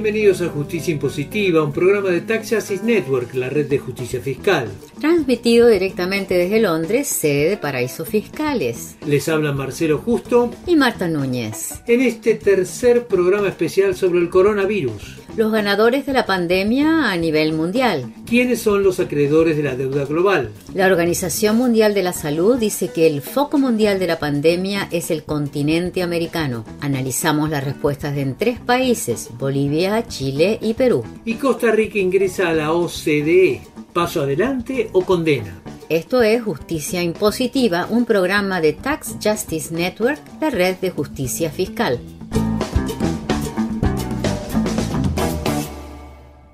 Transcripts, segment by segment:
bienvenidos a Justicia Impositiva, un programa de Tax Justice Network, la red de justicia fiscal. Transmitido directamente desde Londres, sede de paraísos fiscales. Les habla Marcelo Justo y Marta Núñez. En este tercer programa especial sobre el coronavirus. Los ganadores de la pandemia a nivel mundial. ¿Quiénes son los acreedores de la deuda global? La Organización Mundial de la Salud dice que el foco mundial de la pandemia es el continente americano. Analizamos las respuestas en tres países, Bolivia, Chile y Perú. Y Costa Rica ingresa a la OCDE. ¿Paso adelante o condena? Esto es Justicia Impositiva, un programa de Tax Justice Network, la red de justicia fiscal.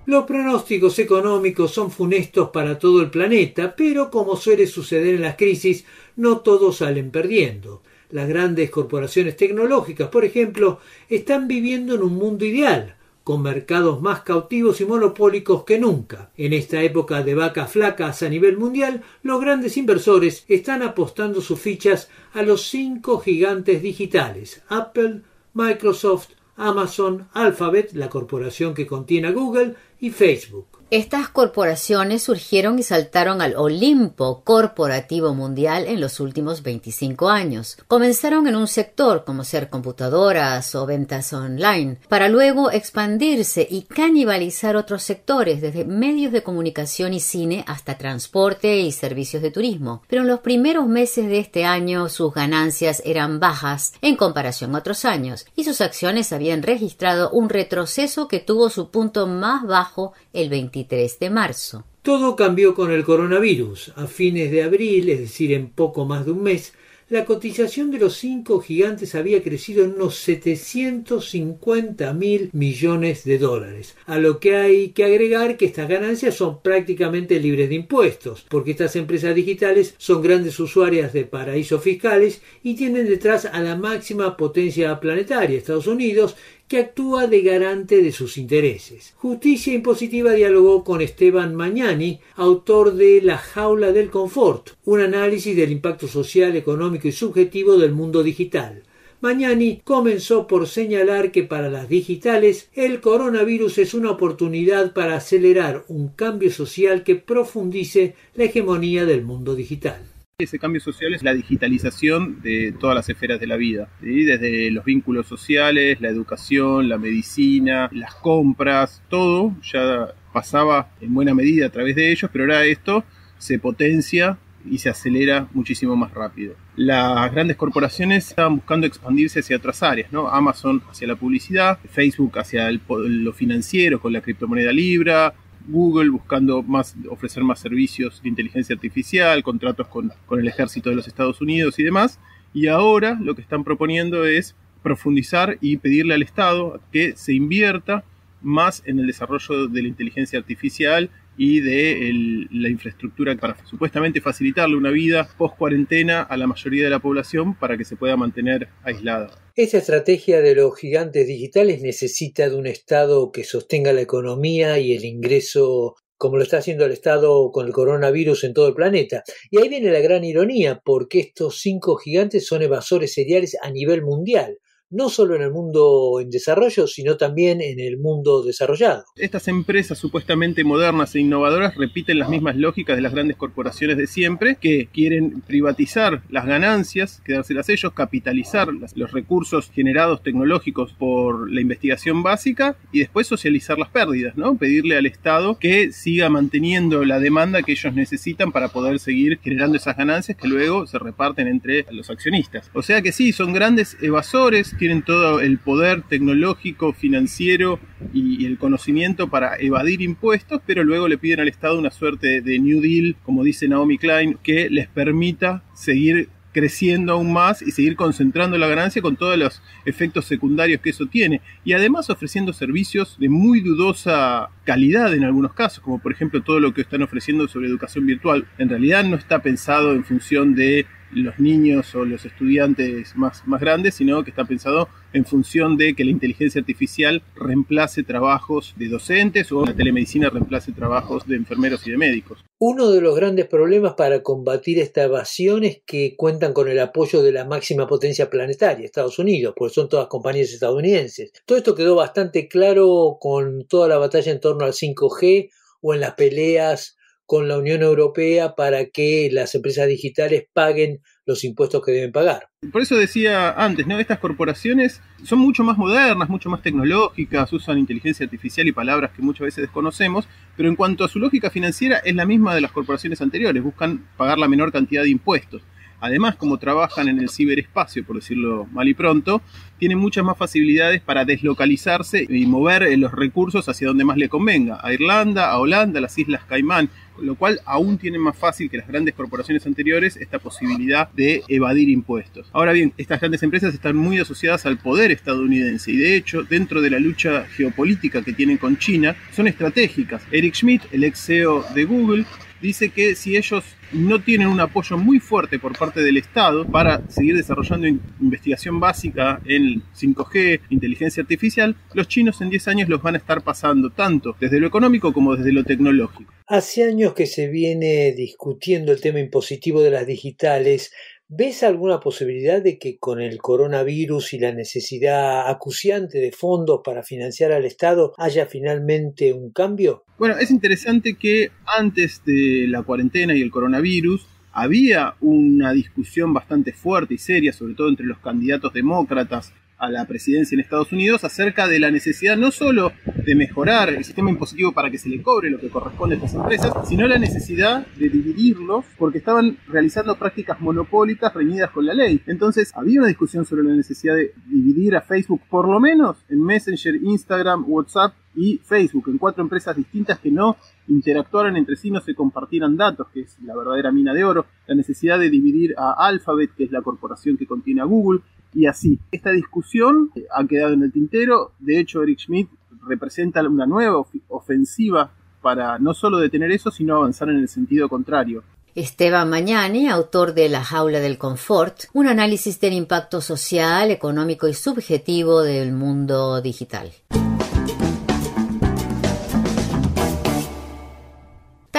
Los pronósticos económicos son funestos para todo el planeta, pero como suele suceder en las crisis, no todos salen perdiendo. Las grandes corporaciones tecnológicas, por ejemplo, están viviendo en un mundo ideal, con mercados más cautivos y monopólicos que nunca. En esta época de vacas flacas a nivel mundial, los grandes inversores están apostando sus fichas a los cinco gigantes digitales Apple, Microsoft, Amazon, Alphabet, la corporación que contiene a Google, y Facebook. Estas corporaciones surgieron y saltaron al Olimpo corporativo mundial en los últimos 25 años. Comenzaron en un sector como ser computadoras o ventas online, para luego expandirse y canibalizar otros sectores, desde medios de comunicación y cine hasta transporte y servicios de turismo. Pero en los primeros meses de este año sus ganancias eran bajas en comparación a otros años y sus acciones habían registrado un retroceso que tuvo su punto más bajo el 23 de marzo. Todo cambió con el coronavirus. A fines de abril, es decir, en poco más de un mes, la cotización de los cinco gigantes había crecido en unos 750 mil millones de dólares, a lo que hay que agregar que estas ganancias son prácticamente libres de impuestos, porque estas empresas digitales son grandes usuarias de paraísos fiscales y tienen detrás a la máxima potencia planetaria, Estados Unidos, que actúa de garante de sus intereses. Justicia Impositiva dialogó con Esteban Mañani, autor de La jaula del confort, un análisis del impacto social, económico y subjetivo del mundo digital. Mañani comenzó por señalar que para las digitales el coronavirus es una oportunidad para acelerar un cambio social que profundice la hegemonía del mundo digital. Ese cambio social es la digitalización de todas las esferas de la vida, desde los vínculos sociales, la educación, la medicina, las compras, todo ya pasaba en buena medida a través de ellos, pero ahora esto se potencia y se acelera muchísimo más rápido. Las grandes corporaciones estaban buscando expandirse hacia otras áreas, ¿no? Amazon hacia la publicidad, Facebook hacia lo financiero con la criptomoneda Libra, Google buscando más, ofrecer más servicios de inteligencia artificial, contratos con, con el ejército de los Estados Unidos y demás. Y ahora lo que están proponiendo es profundizar y pedirle al Estado que se invierta más en el desarrollo de la inteligencia artificial y de la infraestructura para supuestamente facilitarle una vida post cuarentena a la mayoría de la población para que se pueda mantener aislada. Esta estrategia de los gigantes digitales necesita de un Estado que sostenga la economía y el ingreso como lo está haciendo el Estado con el coronavirus en todo el planeta. Y ahí viene la gran ironía, porque estos cinco gigantes son evasores seriales a nivel mundial no solo en el mundo en desarrollo, sino también en el mundo desarrollado. Estas empresas supuestamente modernas e innovadoras repiten las mismas lógicas de las grandes corporaciones de siempre, que quieren privatizar las ganancias, quedárselas ellos, capitalizar los recursos generados tecnológicos por la investigación básica y después socializar las pérdidas, ¿no? Pedirle al Estado que siga manteniendo la demanda que ellos necesitan para poder seguir generando esas ganancias que luego se reparten entre los accionistas. O sea que sí, son grandes evasores tienen todo el poder tecnológico, financiero y, el conocimiento para evadir impuestos, pero luego le piden al Estado una suerte de New Deal, como dice Naomi Klein, que les permita seguir creciendo aún más y seguir concentrando la ganancia con todos los efectos secundarios que eso tiene. Y además ofreciendo servicios de muy dudosa calidad en algunos casos, como por ejemplo todo lo que están ofreciendo sobre educación virtual. En realidad no está pensado en función de los niños o los estudiantes más, más grandes, sino que está pensado en función de que la inteligencia artificial reemplace trabajos de docentes o la telemedicina reemplace trabajos de enfermeros y de médicos. Uno de los grandes problemas para combatir esta evasión es que cuentan con el apoyo de la máxima potencia planetaria, Estados Unidos, porque son todas compañías estadounidenses. Todo esto quedó bastante claro con toda la batalla en torno al 5G o en las peleas con la Unión Europea para que las empresas digitales paguen los impuestos que deben pagar. Por eso decía antes, ¿no? Estas corporaciones son mucho más modernas, mucho más tecnológicas, usan inteligencia artificial y palabras que muchas veces desconocemos, pero en cuanto a su lógica financiera es la misma de las corporaciones anteriores, buscan pagar la menor cantidad de impuestos. Además, como trabajan en el ciberespacio, por decirlo mal y pronto, tienen muchas más facilidades para deslocalizarse y mover eh, los recursos hacia donde más le convenga, a Irlanda, a Holanda, a las Islas Caimán, lo cual aún tiene más fácil que las grandes corporaciones anteriores esta posibilidad de evadir impuestos. Ahora bien, estas grandes empresas están muy asociadas al poder estadounidense y de hecho, dentro de la lucha geopolítica que tienen con China, son estratégicas. Eric Schmidt, el ex CEO de Google, dice que si ellos no tienen un apoyo muy fuerte por parte del Estado para seguir desarrollando investigación básica en 5G, inteligencia artificial, los chinos en 10 años los van a estar pasando tanto desde lo económico como desde lo tecnológico. Hace años que se viene discutiendo el tema impositivo de las digitales. ¿Ves alguna posibilidad de que con el coronavirus y la necesidad acuciante de fondos para financiar al Estado haya finalmente un cambio? Bueno, es interesante que antes de la cuarentena y el coronavirus había una discusión bastante fuerte y seria, sobre todo entre los candidatos demócratas a la presidencia en Estados Unidos acerca de la necesidad no solo de mejorar el sistema impositivo para que se le cobre lo que corresponde a estas empresas, sino la necesidad de dividirlos porque estaban realizando prácticas monopólicas reñidas con la ley. Entonces había una discusión sobre la necesidad de dividir a Facebook por lo menos en Messenger, Instagram, WhatsApp y Facebook, en cuatro empresas distintas que no interactuaran entre sí, no se compartieran datos, que es la verdadera mina de oro, la necesidad de dividir a Alphabet, que es la corporación que contiene a Google, y así. Esta discusión ha quedado en el tintero, de hecho Eric Schmidt representa una nueva ofensiva para no solo detener eso, sino avanzar en el sentido contrario. Esteban Mañani, autor de La jaula del confort, un análisis del impacto social, económico y subjetivo del mundo digital.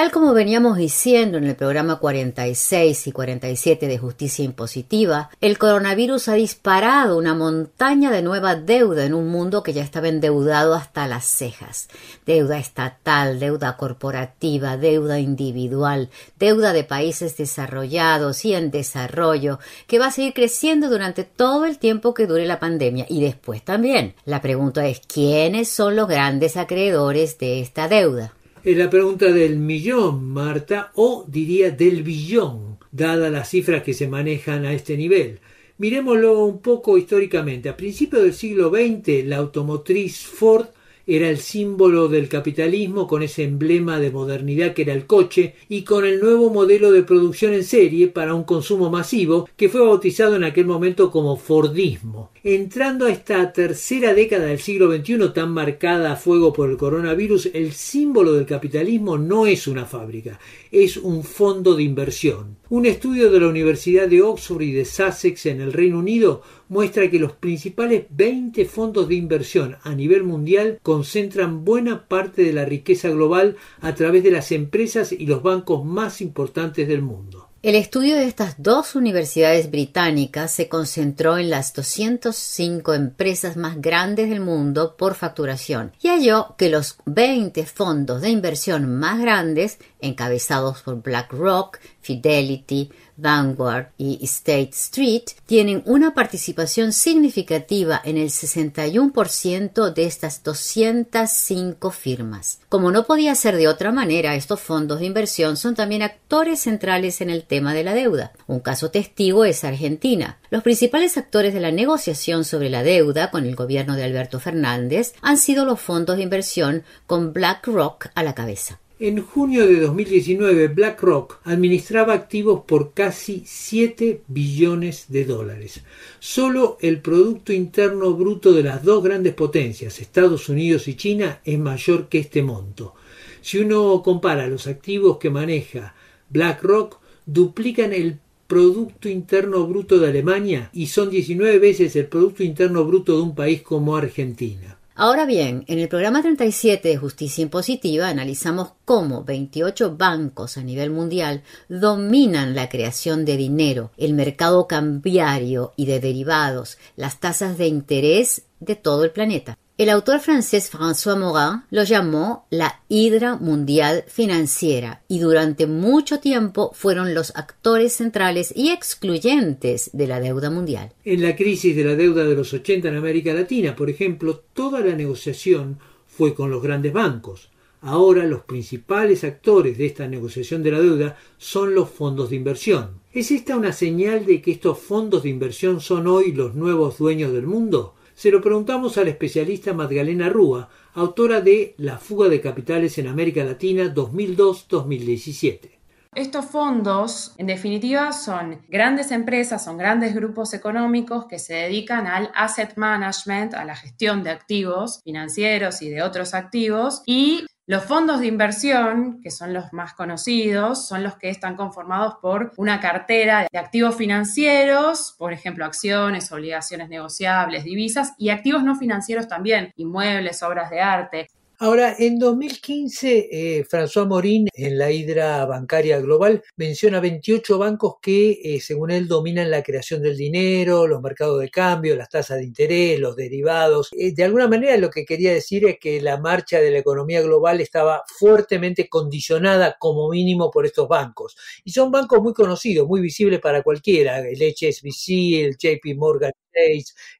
Tal como veníamos diciendo en el programa 46 y 47 de Justicia Impositiva, el coronavirus ha disparado una montaña de nueva deuda en un mundo que ya estaba endeudado hasta las cejas. Deuda estatal, deuda corporativa, deuda individual, deuda de países desarrollados y en desarrollo, que va a seguir creciendo durante todo el tiempo que dure la pandemia y después también. La pregunta es, ¿quiénes son los grandes acreedores de esta deuda? Es la pregunta del millón, Marta, o diría del billón, dadas las cifras que se manejan a este nivel. Miremoslo un poco históricamente. A principios del siglo XX, la automotriz Ford era el símbolo del capitalismo con ese emblema de modernidad que era el coche y con el nuevo modelo de producción en serie para un consumo masivo que fue bautizado en aquel momento como Fordismo. Entrando a esta tercera década del siglo XXI tan marcada a fuego por el coronavirus, el símbolo del capitalismo no es una fábrica, es un fondo de inversión. Un estudio de la Universidad de Oxford y de Sussex en el Reino Unido muestra que los principales 20 fondos de inversión a nivel mundial concentran buena parte de la riqueza global a través de las empresas y los bancos más importantes del mundo. El estudio de estas dos universidades británicas se concentró en las 205 empresas más grandes del mundo por facturación y halló que los 20 fondos de inversión más grandes, encabezados por BlackRock, Fidelity, Vanguard y State Street tienen una participación significativa en el 61% de estas 205 firmas. Como no podía ser de otra manera, estos fondos de inversión son también actores centrales en el tema de la deuda. Un caso testigo es Argentina. Los principales actores de la negociación sobre la deuda con el gobierno de Alberto Fernández han sido los fondos de inversión con BlackRock a la cabeza. En junio de 2019, BlackRock administraba activos por casi 7 billones de dólares. Solo el Producto Interno Bruto de las dos grandes potencias, Estados Unidos y China, es mayor que este monto. Si uno compara los activos que maneja BlackRock, duplican el Producto Interno Bruto de Alemania y son 19 veces el Producto Interno Bruto de un país como Argentina. Ahora bien, en el programa 37 de Justicia Impositiva analizamos cómo 28 bancos a nivel mundial dominan la creación de dinero, el mercado cambiario y de derivados, las tasas de interés de todo el planeta. El autor francés François Morin lo llamó la hidra mundial financiera y durante mucho tiempo fueron los actores centrales y excluyentes de la deuda mundial. En la crisis de la deuda de los 80 en América Latina, por ejemplo, toda la negociación fue con los grandes bancos. Ahora los principales actores de esta negociación de la deuda son los fondos de inversión. ¿Es esta una señal de que estos fondos de inversión son hoy los nuevos dueños del mundo? Se lo preguntamos a la especialista Magdalena Rúa, autora de La fuga de capitales en América Latina 2002-2017. Estos fondos, en definitiva, son grandes empresas, son grandes grupos económicos que se dedican al asset management, a la gestión de activos financieros y de otros activos, y los fondos de inversión, que son los más conocidos, son los que están conformados por una cartera de activos financieros, por ejemplo, acciones, obligaciones negociables, divisas y activos no financieros también, inmuebles, obras de arte. Ahora, en 2015, eh, François Morin, en la hidra bancaria global, menciona 28 bancos que, eh, según él, dominan la creación del dinero, los mercados de cambio, las tasas de interés, los derivados. Eh, de alguna manera, lo que quería decir es que la marcha de la economía global estaba fuertemente condicionada, como mínimo, por estos bancos. Y son bancos muy conocidos, muy visibles para cualquiera, el HSBC, el JP Morgan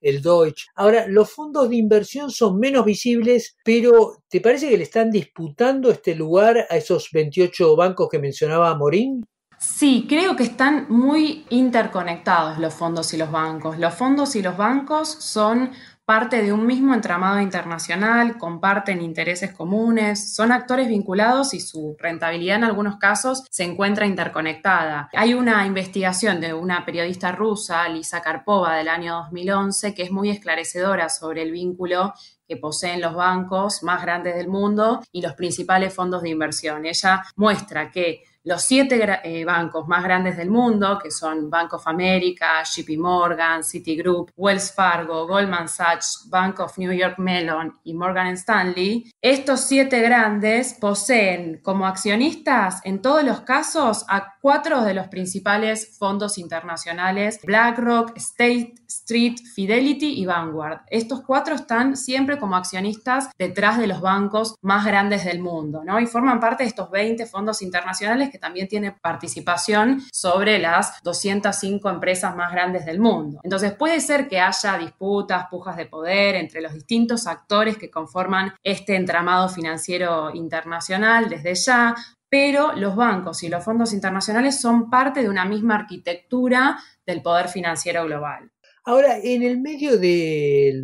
el Deutsche. Ahora, los fondos de inversión son menos visibles, pero ¿te parece que le están disputando este lugar a esos 28 bancos que mencionaba Morín? Sí, creo que están muy interconectados los fondos y los bancos. Los fondos y los bancos son parte de un mismo entramado internacional, comparten intereses comunes, son actores vinculados y su rentabilidad en algunos casos se encuentra interconectada. Hay una investigación de una periodista rusa, Lisa Karpova, del año 2011, que es muy esclarecedora sobre el vínculo que poseen los bancos más grandes del mundo y los principales fondos de inversión. Ella muestra que los siete eh, bancos más grandes del mundo, que son Bank of America, JP Morgan, Citigroup, Wells Fargo, Goldman Sachs, Bank of New York Mellon y Morgan Stanley, estos siete grandes poseen como accionistas en todos los casos a cuatro de los principales fondos internacionales, BlackRock, State Street, Fidelity y Vanguard. Estos cuatro están siempre como accionistas detrás de los bancos más grandes del mundo, ¿no? Y forman parte de estos 20 fondos internacionales también tienen participación sobre las 205 empresas más grandes del mundo. Entonces puede ser que haya disputas, pujas de poder entre los distintos actores que conforman este entramado financiero internacional desde ya, pero los bancos y los fondos internacionales son parte de una misma arquitectura del poder financiero global. Ahora, en el medio de,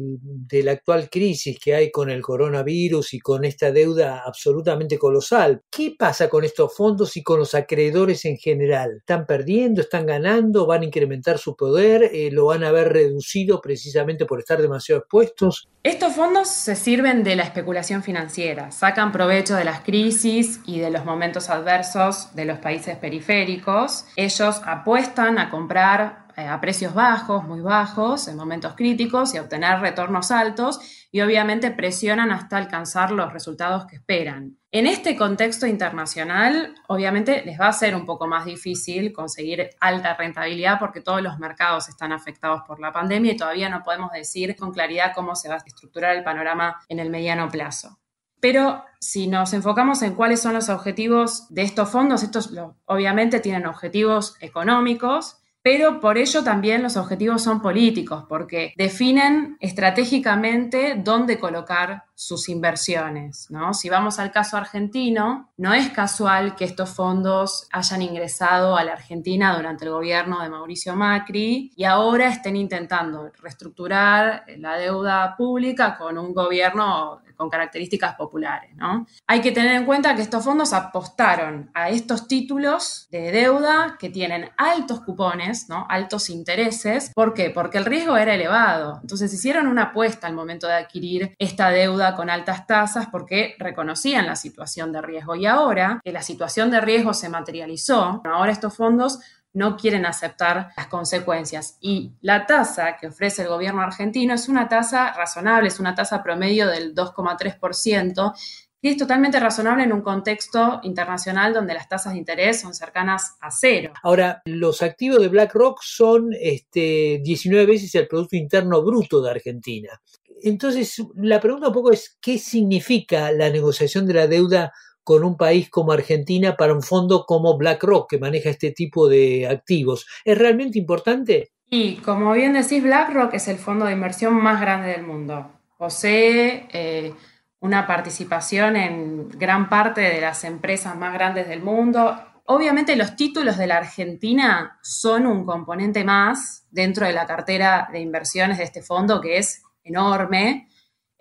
la actual crisis que hay con el coronavirus y con esta deuda absolutamente colosal, ¿qué pasa con estos fondos y con los acreedores en general? ¿Están perdiendo? ¿Están ganando? ¿Van a incrementar su poder? Eh, ¿Lo van a ver reducido precisamente por estar demasiado expuestos? Estos fondos se sirven de la especulación financiera, sacan provecho de las crisis y de los momentos adversos de los países periféricos. Ellos apuestan a comprar a precios bajos, muy bajos, en momentos críticos y obtener retornos altos y obviamente presionan hasta alcanzar los resultados que esperan. En este contexto internacional, obviamente les va a ser un poco más difícil conseguir alta rentabilidad porque todos los mercados están afectados por la pandemia y todavía no podemos decir con claridad cómo se va a estructurar el panorama en el mediano plazo. Pero si nos enfocamos en cuáles son los objetivos de estos fondos, estos obviamente tienen objetivos económicos, pero por ello también los objetivos son políticos, porque definen estratégicamente dónde colocar sus inversiones. ¿no? Si vamos al caso argentino, no es casual que estos fondos hayan ingresado a la Argentina durante el gobierno de Mauricio Macri y ahora estén intentando reestructurar la deuda pública con un gobierno con características populares. ¿no? Hay que tener en cuenta que estos fondos apostaron a estos títulos de deuda que tienen altos cupones, ¿no? altos intereses. ¿Por qué? Porque el riesgo era elevado. Entonces hicieron una apuesta al momento de adquirir esta deuda con altas tasas porque reconocían la situación de riesgo. Y ahora que la situación de riesgo se materializó, ahora estos fondos no quieren aceptar las consecuencias. Y la tasa que ofrece el gobierno argentino es una tasa razonable, es una tasa promedio del 2,3%, que es totalmente razonable en un contexto internacional donde las tasas de interés son cercanas a cero. Ahora, los activos de BlackRock son este, 19 veces el Producto Interno Bruto de Argentina. Entonces, la pregunta un poco es, ¿qué significa la negociación de la deuda con un país como Argentina para un fondo como BlackRock que maneja este tipo de activos? ¿Es realmente importante? Y como bien decís, BlackRock es el fondo de inversión más grande del mundo. Posee eh, una participación en gran parte de las empresas más grandes del mundo. Obviamente los títulos de la Argentina son un componente más dentro de la cartera de inversiones de este fondo que es enorme,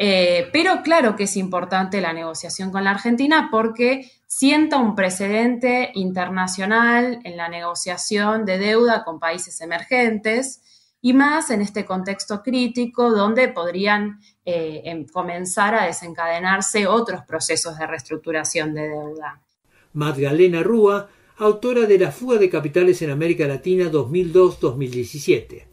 eh, pero claro que es importante la negociación con la Argentina porque sienta un precedente internacional en la negociación de deuda con países emergentes y más en este contexto crítico donde podrían eh, em, comenzar a desencadenarse otros procesos de reestructuración de deuda. Magdalena Rúa, autora de La fuga de capitales en América Latina 2002-2017.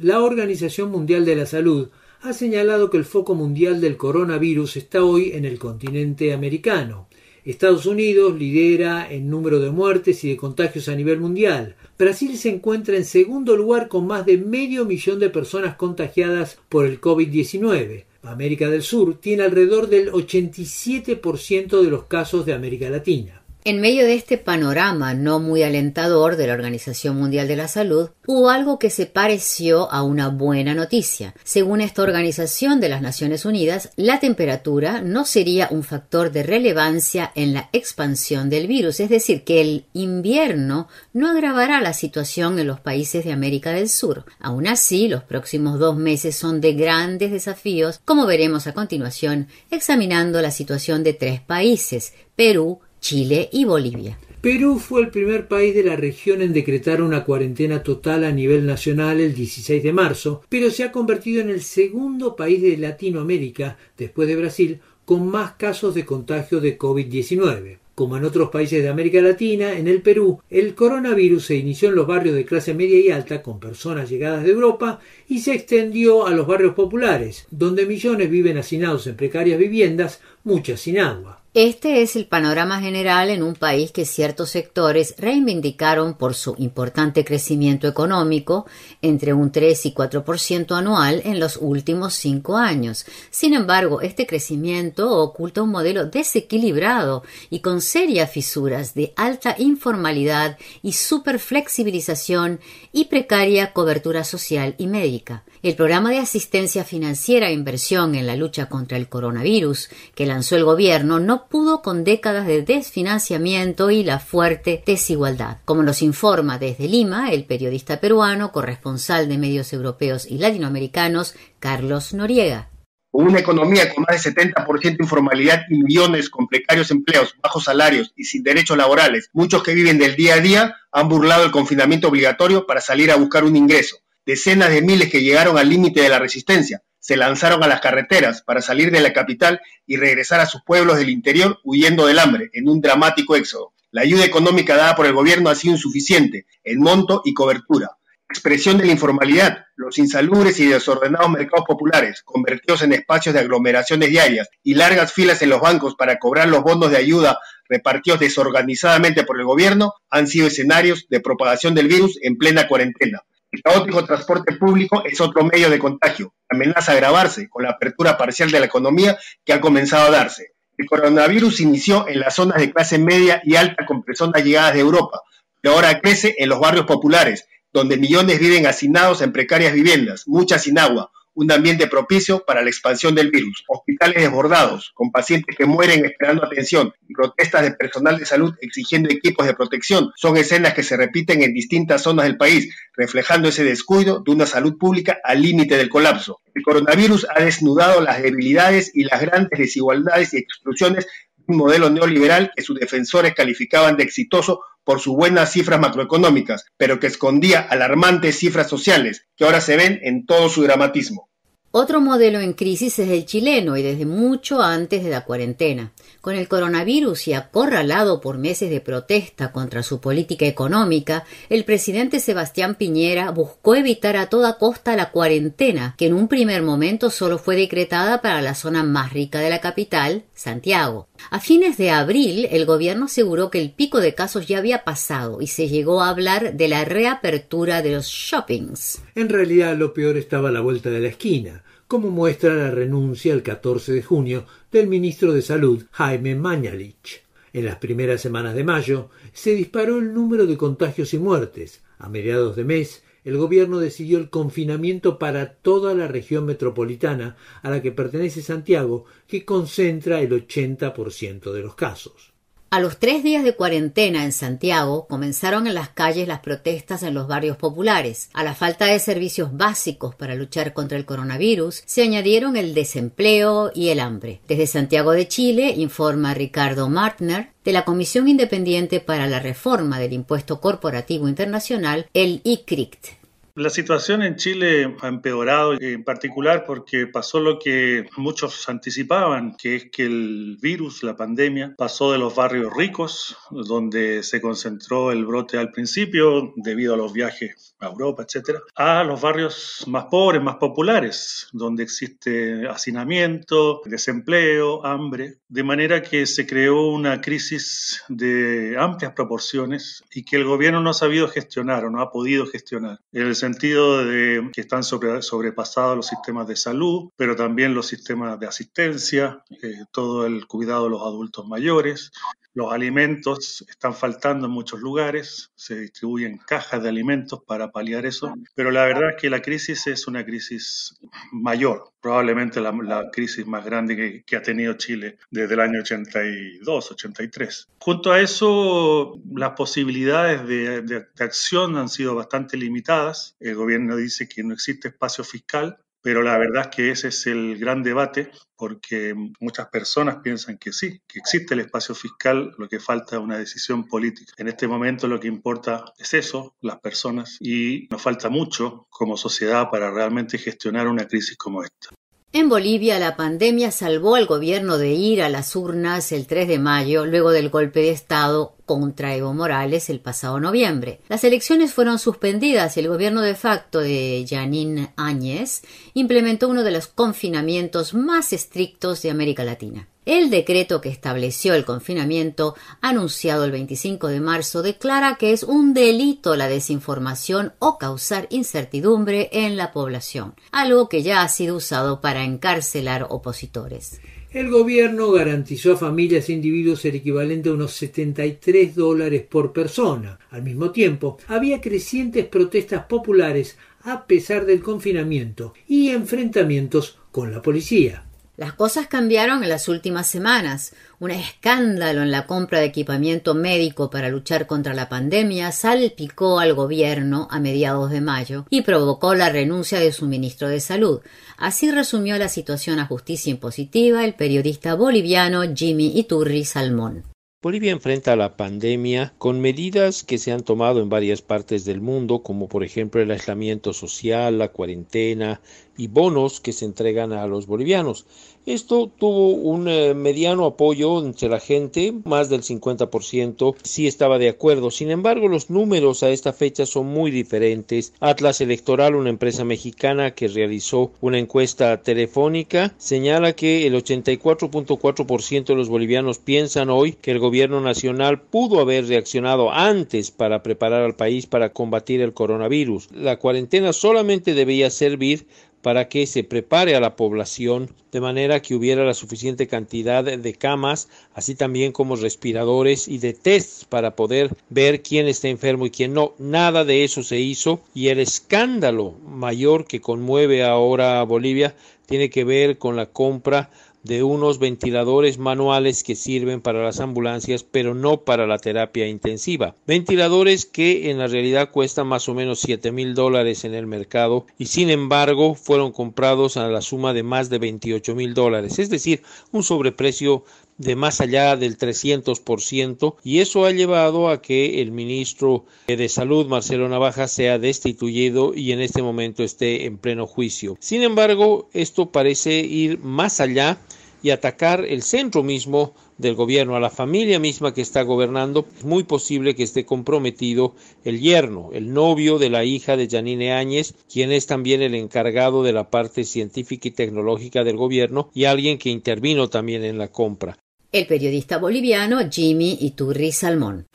La Organización Mundial de la Salud ha señalado que el foco mundial del coronavirus está hoy en el continente americano. Estados Unidos lidera en número de muertes y de contagios a nivel mundial. Brasil se encuentra en segundo lugar con más de medio millón de personas contagiadas por el COVID-19. América del Sur tiene alrededor del 87% de los casos de América Latina. En medio de este panorama no muy alentador de la Organización Mundial de la Salud, hubo algo que se pareció a una buena noticia. Según esta Organización de las Naciones Unidas, la temperatura no sería un factor de relevancia en la expansión del virus, es decir, que el invierno no agravará la situación en los países de América del Sur. Aún así, los próximos dos meses son de grandes desafíos, como veremos a continuación, examinando la situación de tres países, Perú, Chile y Bolivia. Perú fue el primer país de la región en decretar una cuarentena total a nivel nacional el 16 de marzo, pero se ha convertido en el segundo país de Latinoamérica, después de Brasil, con más casos de contagio de COVID-19. Como en otros países de América Latina, en el Perú, el coronavirus se inició en los barrios de clase media y alta, con personas llegadas de Europa, y se extendió a los barrios populares, donde millones viven hacinados en precarias viviendas, muchas sin agua. Este es el panorama general en un país que ciertos sectores reivindicaron por su importante crecimiento económico, entre un 3 y 4% anual en los últimos cinco años. Sin embargo, este crecimiento oculta un modelo desequilibrado y con serias fisuras de alta informalidad y superflexibilización y precaria cobertura social y médica. El programa de asistencia financiera e inversión en la lucha contra el coronavirus que lanzó el gobierno no pudo con décadas de desfinanciamiento y la fuerte desigualdad. Como nos informa desde Lima el periodista peruano, corresponsal de medios europeos y latinoamericanos, Carlos Noriega. una economía con más de 70% de informalidad y millones con precarios empleos, bajos salarios y sin derechos laborales, muchos que viven del día a día han burlado el confinamiento obligatorio para salir a buscar un ingreso decenas de miles que llegaron al límite de la resistencia se lanzaron a las carreteras para salir de la capital y regresar a sus pueblos del interior huyendo del hambre en un dramático éxodo. La ayuda económica dada por el gobierno ha sido insuficiente en monto y cobertura. Expresión de la informalidad, los insalubres y desordenados mercados populares, convertidos en espacios de aglomeraciones diarias y largas filas en los bancos para cobrar los bonos de ayuda repartidos desorganizadamente por el gobierno, han sido escenarios de propagación del virus en plena cuarentena. El caótico transporte público es otro medio de contagio. Amenaza agravarse con la apertura parcial de la economía que ha comenzado a darse. El coronavirus inició en las zonas de clase media y alta con personas llegadas de Europa, pero ahora crece en los barrios populares, donde millones viven hacinados en precarias viviendas, muchas sin agua, un ambiente propicio para la expansión del virus, hospitales desbordados, con pacientes que mueren esperando atención y protestas de personal de salud exigiendo equipos de protección, son escenas que se repiten en distintas zonas del país, reflejando ese descuido de una salud pública al límite del colapso. El coronavirus ha desnudado las debilidades y las grandes desigualdades y exclusiones de un modelo neoliberal que sus defensores calificaban de exitoso por sus buenas cifras macroeconómicas, pero que escondía alarmantes cifras sociales, que ahora se ven en todo su dramatismo. Otro modelo en crisis es el chileno y desde mucho antes de la cuarentena. Con el coronavirus y acorralado por meses de protesta contra su política económica, el presidente Sebastián Piñera buscó evitar a toda costa la cuarentena, que en un primer momento solo fue decretada para la zona más rica de la capital, Santiago. A fines de abril, el gobierno aseguró que el pico de casos ya había pasado y se llegó a hablar de la reapertura de los shoppings. En realidad, lo peor estaba a la vuelta de la esquina como muestra la renuncia el 14 de junio del ministro de Salud, Jaime Mañalich. En las primeras semanas de mayo se disparó el número de contagios y muertes. A mediados de mes, el gobierno decidió el confinamiento para toda la región metropolitana a la que pertenece Santiago, que concentra el 80% de los casos. A los tres días de cuarentena en Santiago comenzaron en las calles las protestas en los barrios populares. A la falta de servicios básicos para luchar contra el coronavirus se añadieron el desempleo y el hambre. Desde Santiago de Chile informa Ricardo Martner de la Comisión Independiente para la Reforma del Impuesto Corporativo Internacional, el ICRICT. La situación en Chile ha empeorado, en particular porque pasó lo que muchos anticipaban, que es que el virus, la pandemia, pasó de los barrios ricos, donde se concentró el brote al principio debido a los viajes a Europa, etcétera, a los barrios más pobres, más populares, donde existe hacinamiento, desempleo, hambre, de manera que se creó una crisis de amplias proporciones y que el gobierno no ha sabido gestionar o no ha podido gestionar, en el sentido de que están sobrepasados los sistemas de salud, pero también los sistemas de asistencia, eh, todo el cuidado de los adultos mayores, los alimentos están faltando en muchos lugares, se distribuyen cajas de alimentos para paliar eso, pero la verdad es que la crisis es una crisis mayor, probablemente la, crisis más grande que, ha tenido Chile desde el año 82, 83. Junto a eso, las posibilidades de, acción han sido bastante limitadas. El gobierno dice que no existe espacio fiscal pero la verdad es que ese es el gran debate porque muchas personas piensan que sí, que existe el espacio fiscal, lo que falta es una decisión política. En este momento lo que importa es eso, las personas, y nos falta mucho como sociedad para realmente gestionar una crisis como esta. En Bolivia, la pandemia salvó al gobierno de ir a las urnas el 3 de mayo, luego del golpe de Estado contra Evo Morales el pasado noviembre. Las elecciones fueron suspendidas y el gobierno de facto de Janine Áñez implementó uno de los confinamientos más estrictos de América Latina. El decreto que estableció el confinamiento, anunciado el 25 de marzo, declara que es un delito la desinformación o causar incertidumbre en la población, algo que ya ha sido usado para encarcelar opositores. El gobierno garantizó a familias e individuos el equivalente a unos 73 dólares por persona. Al mismo tiempo, había crecientes protestas populares a pesar del confinamiento y enfrentamientos con la policía. Las cosas cambiaron en las últimas semanas. Un escándalo en la compra de equipamiento médico para luchar contra la pandemia salpicó al gobierno a mediados de mayo y provocó la renuncia de su ministro de Salud. Así resumió la situación a justicia impositiva el periodista boliviano Jimmy Iturri Salmón. Bolivia enfrenta la pandemia con medidas que se han tomado en varias partes del mundo, como por ejemplo el aislamiento social, la cuarentena y bonos que se entregan a los bolivianos. Esto tuvo un eh, mediano apoyo entre la gente, más del 50% sí estaba de acuerdo. Sin embargo, los números a esta fecha son muy diferentes. Atlas Electoral, una empresa mexicana que realizó una encuesta telefónica, señala que el 84.4% de los bolivianos piensan hoy que el gobierno nacional pudo haber reaccionado antes para preparar al país para combatir el coronavirus. La cuarentena solamente debía servir para que se prepare a la población de manera que hubiera la suficiente cantidad de camas, así también como respiradores y de tests para poder ver quién está enfermo y quién no. Nada de eso se hizo y el escándalo mayor que conmueve ahora a Bolivia tiene que ver con la compra de unos ventiladores manuales que sirven para las ambulancias pero no para la terapia intensiva. Ventiladores que en la realidad cuestan más o menos 7 mil dólares en el mercado y sin embargo fueron comprados a la suma de más de 28 mil dólares, es decir, un sobreprecio de más allá del 300% y eso ha llevado a que el ministro de Salud, Marcelo Navaja, sea destituido y en este momento esté en pleno juicio. Sin embargo, esto parece ir más allá y atacar el centro mismo del gobierno a la familia misma que está gobernando, es muy posible que esté comprometido el yerno, el novio de la hija de Janine Áñez, quien es también el encargado de la parte científica y tecnológica del gobierno y alguien que intervino también en la compra. El periodista boliviano Jimmy Iturri Salmón.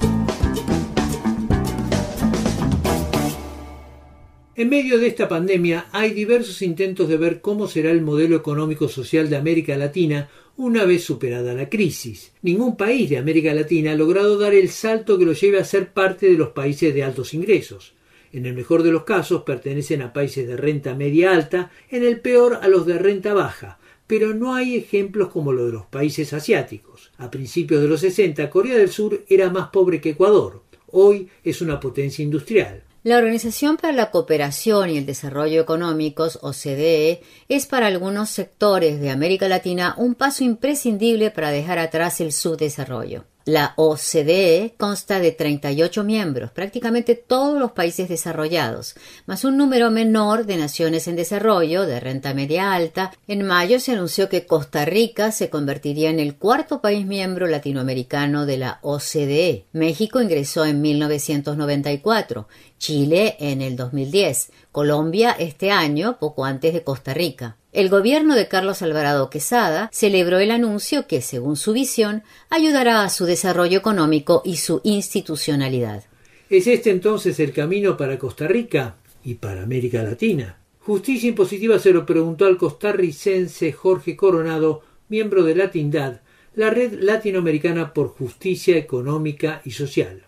En medio de esta pandemia hay diversos intentos de ver cómo será el modelo económico social de América Latina una vez superada la crisis. Ningún país de América Latina ha logrado dar el salto que lo lleve a ser parte de los países de altos ingresos. En el mejor de los casos pertenecen a países de renta media alta, en el peor a los de renta baja, pero no hay ejemplos como los de los países asiáticos. A principios de los 60 Corea del Sur era más pobre que Ecuador. Hoy es una potencia industrial. La Organización para la Cooperación y el Desarrollo Económicos, OCDE, es para algunos sectores de América Latina un paso imprescindible para dejar atrás el subdesarrollo. La OCDE consta de 38 miembros, prácticamente todos los países desarrollados, más un número menor de naciones en desarrollo de renta media alta. En mayo se anunció que Costa Rica se convertiría en el cuarto país miembro latinoamericano de la OCDE. México ingresó en 1994, Chile en el 2010, Colombia este año, poco antes de Costa Rica. El gobierno de Carlos Alvarado Quesada celebró el anuncio que, según su visión, ayudará a su desarrollo económico y su institucionalidad. ¿Es este entonces el camino para Costa Rica y para América Latina? Justicia Impositiva se lo preguntó al costarricense Jorge Coronado, miembro de Latindad, la red latinoamericana por justicia económica y social.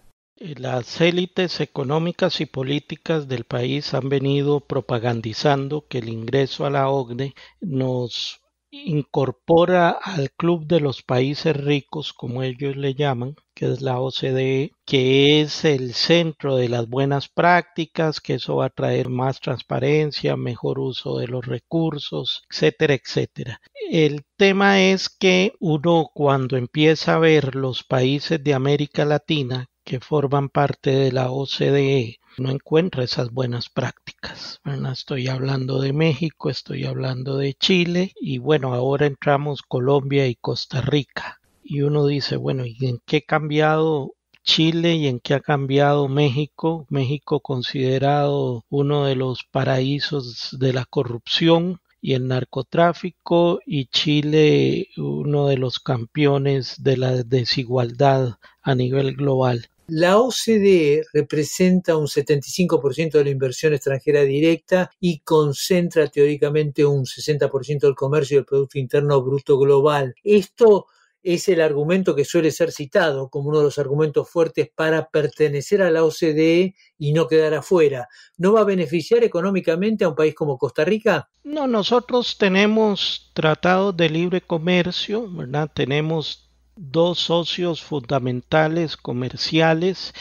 Las élites económicas y políticas del país han venido propagandizando que el ingreso a la OCDE nos incorpora al club de los países ricos, como ellos le llaman, que es la OCDE, que es el centro de las buenas prácticas, que eso va a traer más transparencia, mejor uso de los recursos, etcétera, etcétera. El tema es que uno cuando empieza a ver los países de América Latina que forman parte de la OCDE no encuentra esas buenas prácticas. Estoy hablando de México, estoy hablando de Chile y bueno, ahora entramos Colombia y Costa Rica. Y uno dice, bueno, ¿y en qué ha cambiado Chile y en qué ha cambiado México? México considerado uno de los paraísos de la corrupción y el narcotráfico y Chile uno de los campeones de la desigualdad a nivel global. La OCDE representa un 75% de la inversión extranjera directa y concentra teóricamente un 60% del comercio y del Producto Interno Bruto Global. Esto es el argumento que suele ser citado como uno de los argumentos fuertes para pertenecer a la OCDE y no quedar afuera. ¿No va a beneficiar económicamente a un país como Costa Rica? No, nosotros tenemos tratados de libre comercio, ¿verdad? Tenemos dos socios fundamentales comerciales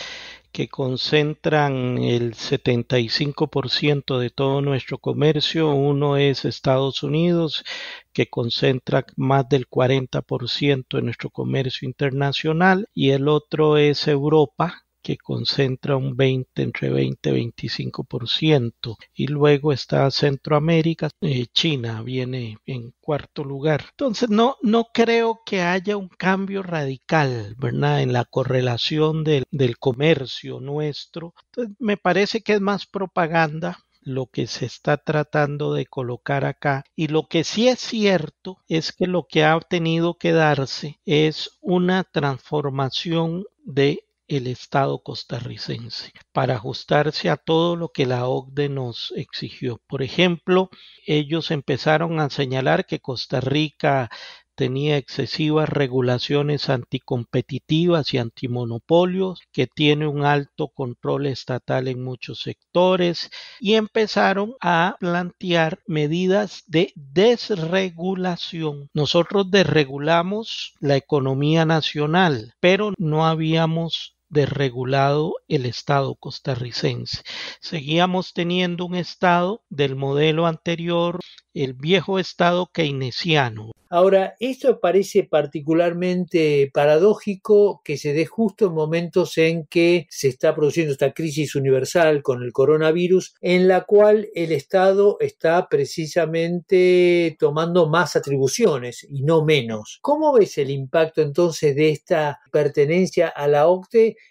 que concentran el 75% de todo nuestro comercio. Uno es Estados Unidos, que concentra más del 40% de nuestro comercio internacional, y el otro es Europa, que concentra un 20, entre 20 y 25%. Y luego está Centroamérica, eh, China viene en cuarto lugar. Entonces no, no creo que haya un cambio radical, ¿verdad? En la correlación del, del comercio nuestro. Me parece que es más propaganda lo que se está tratando de colocar acá. Y lo que sí es cierto es que lo que ha tenido que darse es una transformación de el Estado costarricense para ajustarse a todo lo que la OCDE nos exigió. Por ejemplo, ellos empezaron a señalar que Costa Rica tenía excesivas regulaciones anticompetitivas y antimonopolios, que tiene un alto control estatal en muchos sectores y empezaron a plantear medidas de desregulación. Nosotros desregulamos la economía nacional, pero no habíamos desregulado el Estado costarricense. Seguíamos teniendo un Estado del modelo anterior, el viejo Estado keynesiano. Ahora, esto parece particularmente paradójico que se dé justo en momentos en que se está produciendo esta crisis universal con el coronavirus, en la cual el Estado está precisamente tomando más atribuciones y no menos. ¿Cómo ves el impacto entonces de esta pertenencia a la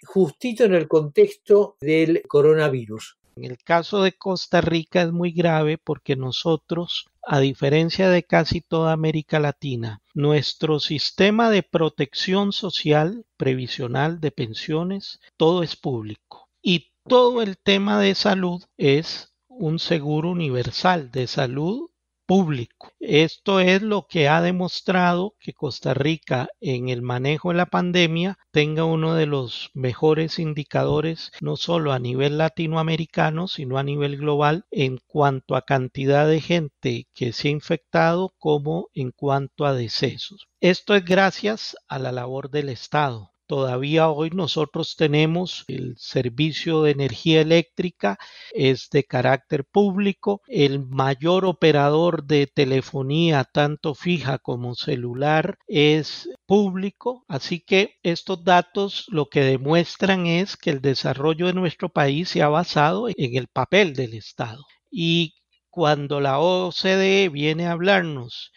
Justito en el contexto del coronavirus? El caso de Costa Rica es muy grave porque nosotros, a diferencia de casi toda América Latina, nuestro sistema de protección social, previsional, de pensiones, todo es público. Y todo el tema de salud es un seguro universal de salud público. Esto es lo que ha demostrado que Costa Rica en el manejo de la pandemia tenga uno de los mejores indicadores no solo a nivel latinoamericano sino a nivel global en cuanto a cantidad de gente que se ha infectado como en cuanto a decesos. Esto es gracias a la labor del Estado. Todavía hoy nosotros tenemos el servicio de energía eléctrica, es de carácter público, el mayor operador de telefonía, tanto fija como celular, es público, así que estos datos lo que demuestran es que el desarrollo de nuestro país se ha basado en el papel del Estado. Y cuando la OCDE viene a hablarnos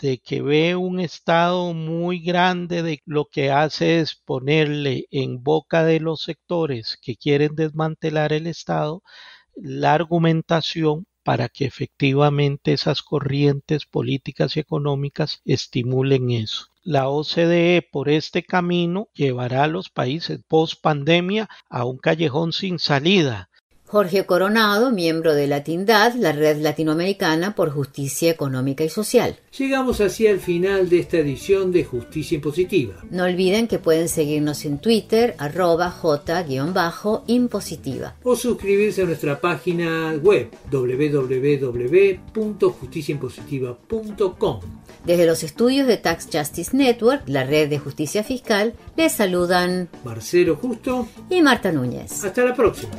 de que ve un Estado muy grande, de lo que hace es ponerle en boca de los sectores que quieren desmantelar el Estado la argumentación para que efectivamente esas corrientes políticas y económicas estimulen eso. La OCDE por este camino llevará a los países post pandemia a un callejón sin salida Jorge Coronado, miembro de Latindad, la Red Latinoamericana por Justicia Económica y Social. Llegamos así al final de esta edición de Justicia Impositiva. No olviden que pueden seguirnos en Twitter, arroba j-impositiva. O suscribirse a nuestra página web www.justiciaimpositiva.com. Desde los estudios de Tax Justice Network, la red de justicia fiscal, les saludan Marcelo Justo y Marta Núñez. Hasta la próxima.